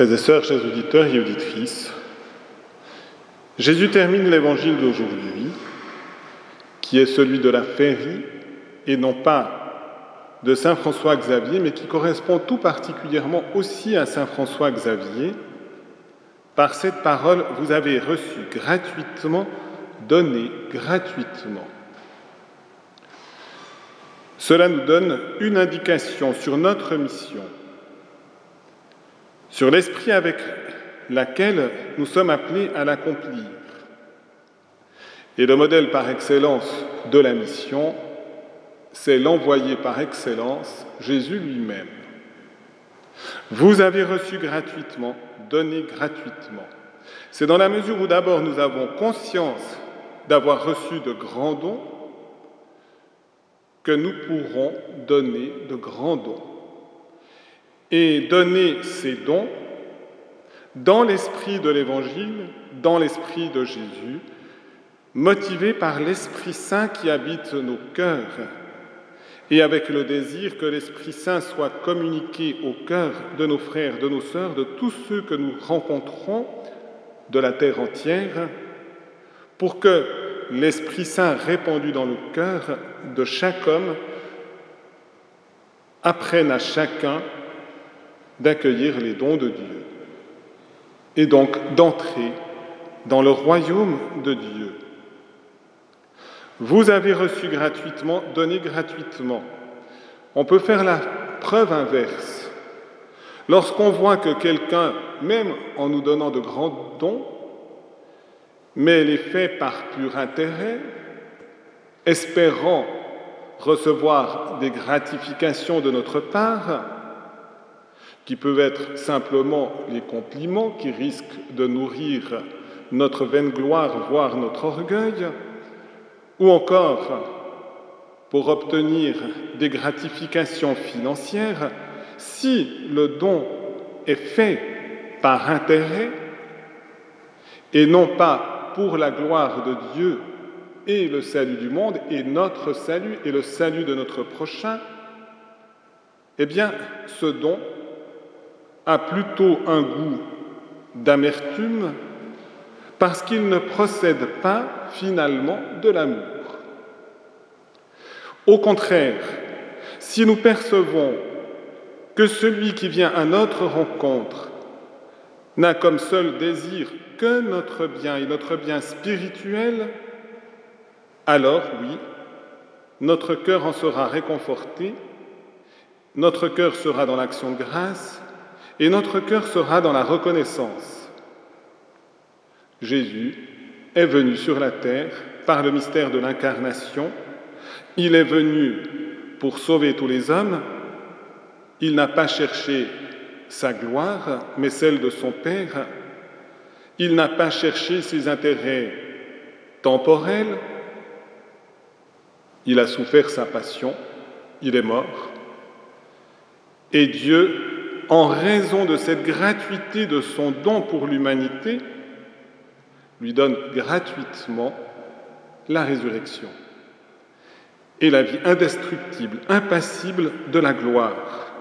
Frères et sœurs, chers auditeurs et auditrices, Jésus termine l'évangile d'aujourd'hui, qui est celui de la féerie, et non pas de Saint François Xavier, mais qui correspond tout particulièrement aussi à Saint François Xavier. Par cette parole, vous avez reçu gratuitement, donné gratuitement. Cela nous donne une indication sur notre mission, sur l'esprit avec laquelle nous sommes appelés à l'accomplir. Et le modèle par excellence de la mission, c'est l'envoyé par excellence, Jésus lui-même. Vous avez reçu gratuitement, donné gratuitement. C'est dans la mesure où d'abord nous avons conscience d'avoir reçu de grands dons que nous pourrons donner de grands dons. Et donner ces dons dans l'esprit de l'Évangile, dans l'esprit de Jésus, motivé par l'Esprit Saint qui habite nos cœurs. Et avec le désir que l'Esprit Saint soit communiqué au cœur de nos frères, de nos sœurs, de tous ceux que nous rencontrons de la terre entière, pour que l'Esprit Saint répandu dans le cœur de chaque homme apprenne à chacun d'accueillir les dons de Dieu et donc d'entrer dans le royaume de Dieu. Vous avez reçu gratuitement, donné gratuitement. On peut faire la preuve inverse. Lorsqu'on voit que quelqu'un, même en nous donnant de grands dons, mais les fait par pur intérêt, espérant recevoir des gratifications de notre part, qui peuvent être simplement les compliments qui risquent de nourrir notre vaine gloire, voire notre orgueil, ou encore pour obtenir des gratifications financières, si le don est fait par intérêt et non pas pour la gloire de Dieu et le salut du monde et notre salut et le salut de notre prochain, eh bien, ce don a plutôt un goût d'amertume parce qu'il ne procède pas finalement de l'amour. Au contraire, si nous percevons que celui qui vient à notre rencontre n'a comme seul désir que notre bien et notre bien spirituel, alors oui, notre cœur en sera réconforté, notre cœur sera dans l'action de grâce, et notre cœur sera dans la reconnaissance. Jésus est venu sur la terre par le mystère de l'incarnation. Il est venu pour sauver tous les hommes. Il n'a pas cherché sa gloire, mais celle de son Père. Il n'a pas cherché ses intérêts temporels. Il a souffert sa passion. Il est mort. Et Dieu en raison de cette gratuité de son don pour l'humanité, lui donne gratuitement la résurrection et la vie indestructible, impassible de la gloire.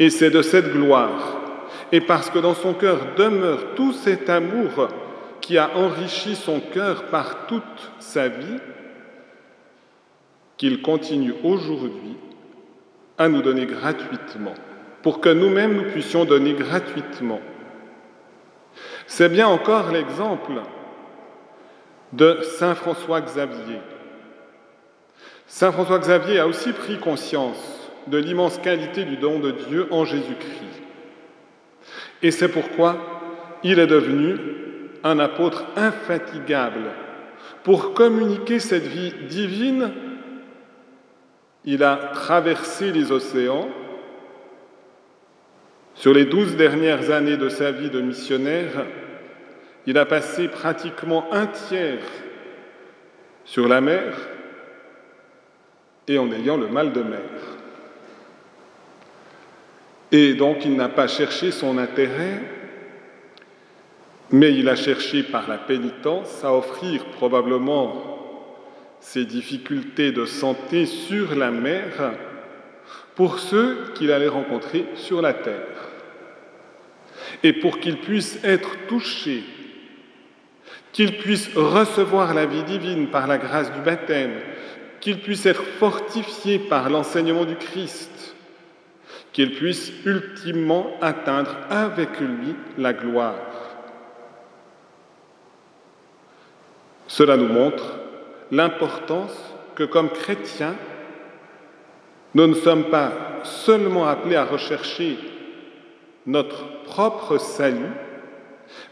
Et c'est de cette gloire, et parce que dans son cœur demeure tout cet amour qui a enrichi son cœur par toute sa vie, qu'il continue aujourd'hui à nous donner gratuitement pour que nous-mêmes nous puissions donner gratuitement. C'est bien encore l'exemple de Saint François Xavier. Saint François Xavier a aussi pris conscience de l'immense qualité du don de Dieu en Jésus-Christ. Et c'est pourquoi il est devenu un apôtre infatigable. Pour communiquer cette vie divine, il a traversé les océans, sur les douze dernières années de sa vie de missionnaire, il a passé pratiquement un tiers sur la mer et en ayant le mal de mer. Et donc il n'a pas cherché son intérêt, mais il a cherché par la pénitence à offrir probablement ses difficultés de santé sur la mer pour ceux qu'il allait rencontrer sur la terre. et pour qu'ils puissent être touchés, qu'ils puissent recevoir la vie divine par la grâce du baptême, qu'ils puissent être fortifiés par l'enseignement du Christ, qu'ils puissent ultimement atteindre avec lui la gloire. Cela nous montre l'importance que comme chrétiens, nous ne sommes pas seulement appelés à rechercher notre propre salut,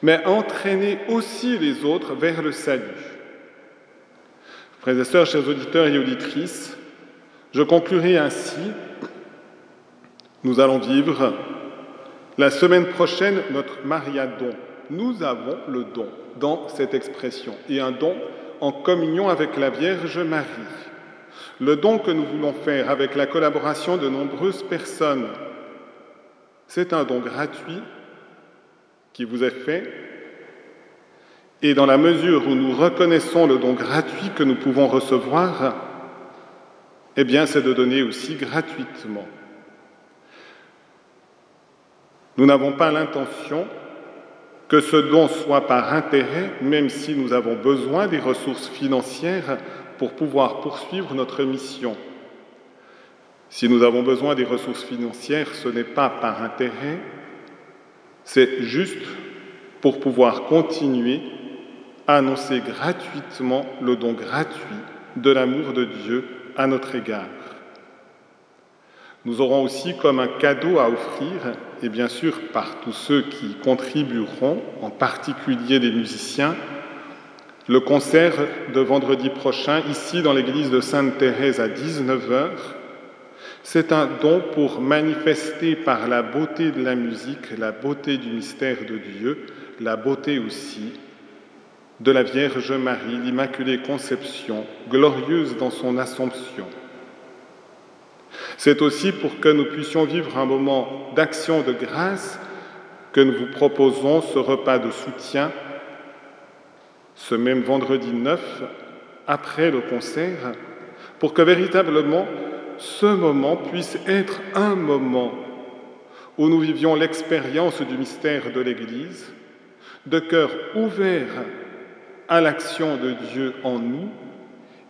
mais entraîner aussi les autres vers le salut. Frères et sœurs, chers auditeurs et auditrices, je conclurai ainsi. Nous allons vivre la semaine prochaine notre mariadon. Nous avons le don dans cette expression et un don en communion avec la Vierge Marie. Le don que nous voulons faire avec la collaboration de nombreuses personnes, c'est un don gratuit qui vous est fait. Et dans la mesure où nous reconnaissons le don gratuit que nous pouvons recevoir, eh bien, c'est de donner aussi gratuitement. Nous n'avons pas l'intention que ce don soit par intérêt, même si nous avons besoin des ressources financières pour pouvoir poursuivre notre mission. Si nous avons besoin des ressources financières, ce n'est pas par intérêt, c'est juste pour pouvoir continuer à annoncer gratuitement le don gratuit de l'amour de Dieu à notre égard. Nous aurons aussi comme un cadeau à offrir, et bien sûr par tous ceux qui contribueront, en particulier les musiciens, le concert de vendredi prochain ici dans l'église de Sainte-Thérèse à 19h. C'est un don pour manifester par la beauté de la musique, la beauté du mystère de Dieu, la beauté aussi de la Vierge Marie, l'Immaculée Conception, glorieuse dans son Assomption. C'est aussi pour que nous puissions vivre un moment d'action de grâce que nous vous proposons ce repas de soutien ce même vendredi 9, après le concert, pour que véritablement ce moment puisse être un moment où nous vivions l'expérience du mystère de l'Église, de cœur ouvert à l'action de Dieu en nous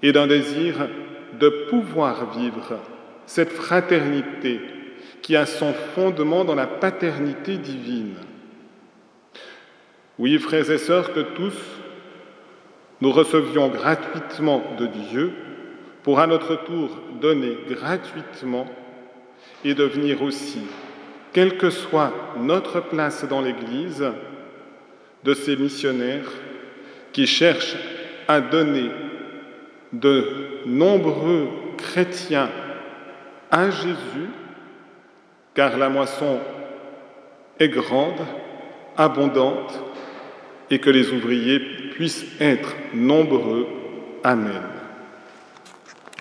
et d'un désir de pouvoir vivre cette fraternité qui a son fondement dans la paternité divine. Oui, frères et sœurs, que tous nous recevions gratuitement de Dieu pour à notre tour donner gratuitement et devenir aussi, quelle que soit notre place dans l'Église, de ces missionnaires qui cherchent à donner de nombreux chrétiens à Jésus, car la moisson est grande, abondante, et que les ouvriers puissent être nombreux. Amen.